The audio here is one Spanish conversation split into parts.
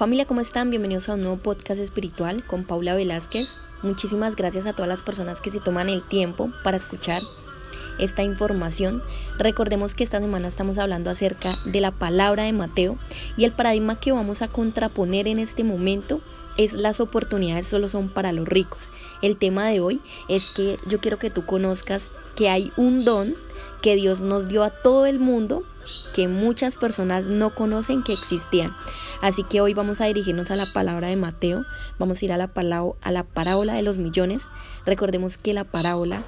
Familia, ¿cómo están? Bienvenidos a un nuevo podcast espiritual con Paula Velázquez. Muchísimas gracias a todas las personas que se toman el tiempo para escuchar esta información. Recordemos que esta semana estamos hablando acerca de la palabra de Mateo y el paradigma que vamos a contraponer en este momento es las oportunidades solo son para los ricos. El tema de hoy es que yo quiero que tú conozcas que hay un don que Dios nos dio a todo el mundo que muchas personas no conocen que existían. Así que hoy vamos a dirigirnos a la palabra de Mateo, vamos a ir a la, a la parábola de los millones. Recordemos que la parábola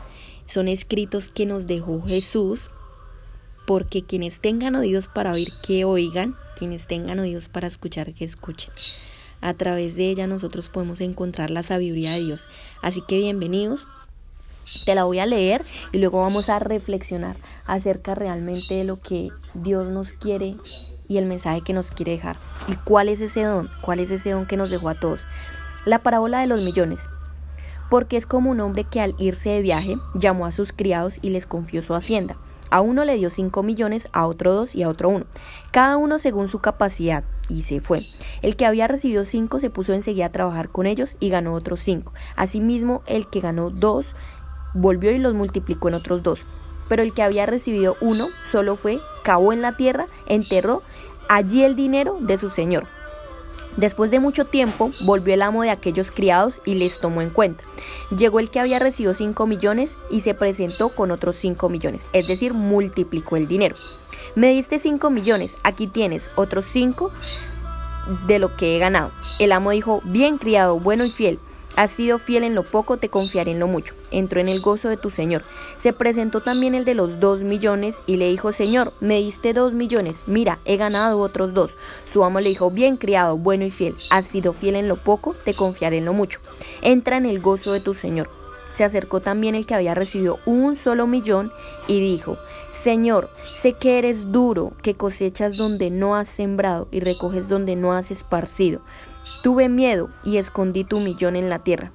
son escritos que nos dejó Jesús, porque quienes tengan oídos para oír, que oigan, quienes tengan oídos para escuchar, que escuchen. A través de ella nosotros podemos encontrar la sabiduría de Dios. Así que bienvenidos. Te la voy a leer y luego vamos a reflexionar acerca realmente de lo que Dios nos quiere y el mensaje que nos quiere dejar. ¿Y cuál es ese don? ¿Cuál es ese don que nos dejó a todos? La parábola de los millones. Porque es como un hombre que al irse de viaje llamó a sus criados y les confió su hacienda. A uno le dio cinco millones, a otro dos y a otro uno, cada uno según su capacidad, y se fue. El que había recibido cinco se puso enseguida a trabajar con ellos y ganó otros cinco. Asimismo, el que ganó dos volvió y los multiplicó en otros dos. Pero el que había recibido uno solo fue, cavó en la tierra, enterró allí el dinero de su señor. Después de mucho tiempo, volvió el amo de aquellos criados y les tomó en cuenta. Llegó el que había recibido cinco millones y se presentó con otros cinco millones, es decir, multiplicó el dinero. Me diste cinco millones, aquí tienes otros cinco de lo que he ganado. El amo dijo, bien criado, bueno y fiel. Has sido fiel en lo poco, te confiaré en lo mucho. Entró en el gozo de tu Señor. Se presentó también el de los dos millones y le dijo, Señor, me diste dos millones, mira, he ganado otros dos. Su amo le dijo, bien criado, bueno y fiel, has sido fiel en lo poco, te confiaré en lo mucho. Entra en el gozo de tu Señor. Se acercó también el que había recibido un solo millón y dijo, Señor, sé que eres duro, que cosechas donde no has sembrado y recoges donde no has esparcido. Tuve miedo y escondí tu millón en la tierra.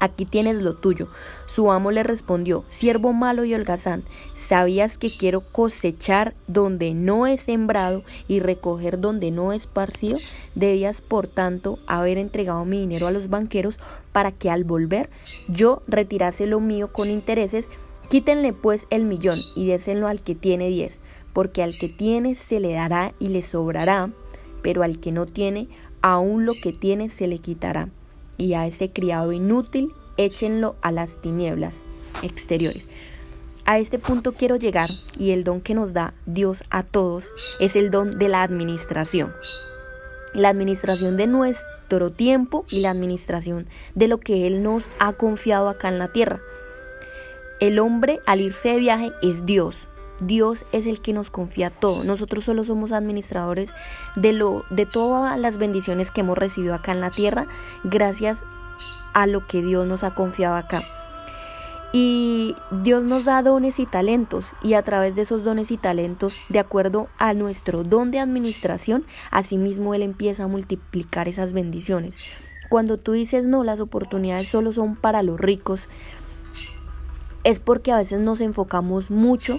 Aquí tienes lo tuyo. Su amo le respondió, siervo malo y holgazán, ¿sabías que quiero cosechar donde no he sembrado y recoger donde no he esparcido? Debías, por tanto, haber entregado mi dinero a los banqueros para que al volver yo retirase lo mío con intereses. Quítenle pues el millón y désenlo al que tiene diez, porque al que tiene se le dará y le sobrará, pero al que no tiene, aún lo que tiene se le quitará, y a ese criado inútil échenlo a las tinieblas exteriores. A este punto quiero llegar y el don que nos da Dios a todos es el don de la administración. La administración de nuestro tiempo y la administración de lo que Él nos ha confiado acá en la tierra. El hombre al irse de viaje es Dios, Dios es el que nos confía todo. Nosotros solo somos administradores de lo de todas las bendiciones que hemos recibido acá en la tierra gracias a lo que Dios nos ha confiado acá. Y Dios nos da dones y talentos y a través de esos dones y talentos, de acuerdo a nuestro don de administración, asimismo Él empieza a multiplicar esas bendiciones. Cuando tú dices no, las oportunidades solo son para los ricos, es porque a veces nos enfocamos mucho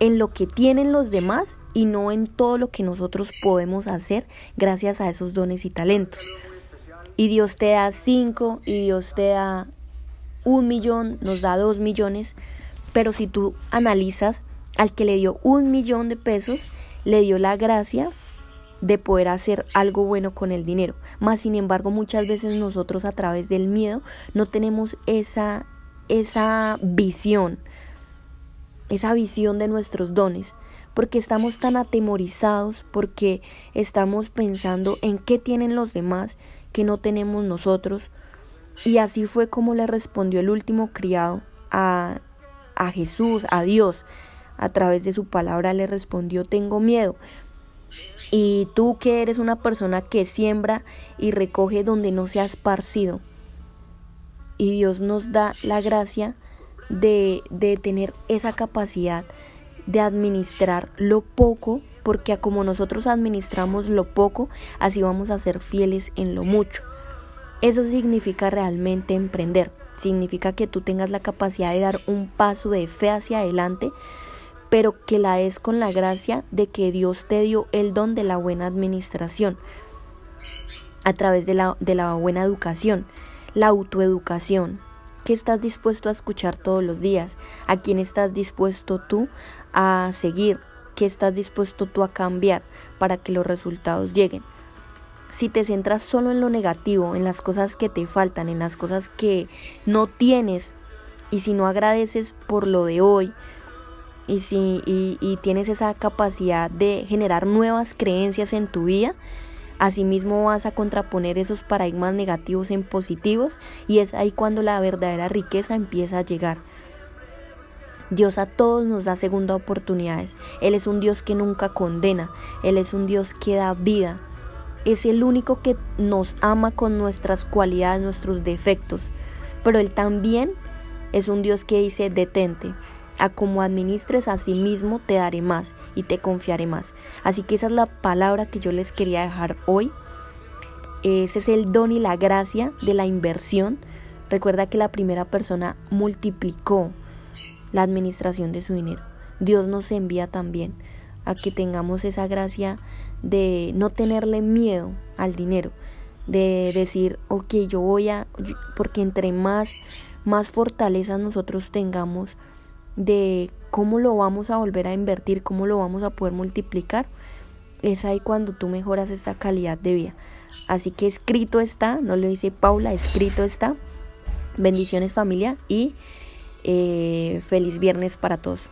en lo que tienen los demás y no en todo lo que nosotros podemos hacer gracias a esos dones y talentos. Y Dios te da cinco y Dios te da un millón, nos da dos millones, pero si tú analizas, al que le dio un millón de pesos, le dio la gracia de poder hacer algo bueno con el dinero. Más sin embargo, muchas veces nosotros a través del miedo no tenemos esa, esa visión esa visión de nuestros dones, porque estamos tan atemorizados, porque estamos pensando en qué tienen los demás que no tenemos nosotros. Y así fue como le respondió el último criado a, a Jesús, a Dios. A través de su palabra le respondió, tengo miedo. Y tú que eres una persona que siembra y recoge donde no se ha esparcido. Y Dios nos da la gracia de, de tener esa capacidad de administrar lo poco, porque como nosotros administramos lo poco, así vamos a ser fieles en lo mucho. Eso significa realmente emprender, significa que tú tengas la capacidad de dar un paso de fe hacia adelante, pero que la es con la gracia de que Dios te dio el don de la buena administración. a través de la, de la buena educación, la autoeducación. ¿Qué estás dispuesto a escuchar todos los días? ¿A quién estás dispuesto tú a seguir? ¿Qué estás dispuesto tú a cambiar para que los resultados lleguen? Si te centras solo en lo negativo, en las cosas que te faltan, en las cosas que no tienes, y si no agradeces por lo de hoy, y si y, tienes esa capacidad de generar nuevas creencias en tu vida, asimismo vas a contraponer esos paradigmas negativos en positivos y es ahí cuando la verdadera riqueza empieza a llegar. Dios a todos nos da segunda oportunidades. Él es un Dios que nunca condena. Él es un Dios que da vida. Es el único que nos ama con nuestras cualidades, nuestros defectos. Pero Él también es un Dios que dice detente. A como administres a sí mismo te daré más y te confiaré más. Así que esa es la palabra que yo les quería dejar hoy. Ese es el don y la gracia de la inversión. Recuerda que la primera persona multiplicó la administración de su dinero. Dios nos envía también a que tengamos esa gracia de no tenerle miedo al dinero, de decir, ok, yo voy a, porque entre más, más fortaleza nosotros tengamos de cómo lo vamos a volver a invertir, cómo lo vamos a poder multiplicar, es ahí cuando tú mejoras esa calidad de vida. Así que escrito está, no lo dice Paula, escrito está. Bendiciones familia y eh, feliz viernes para todos.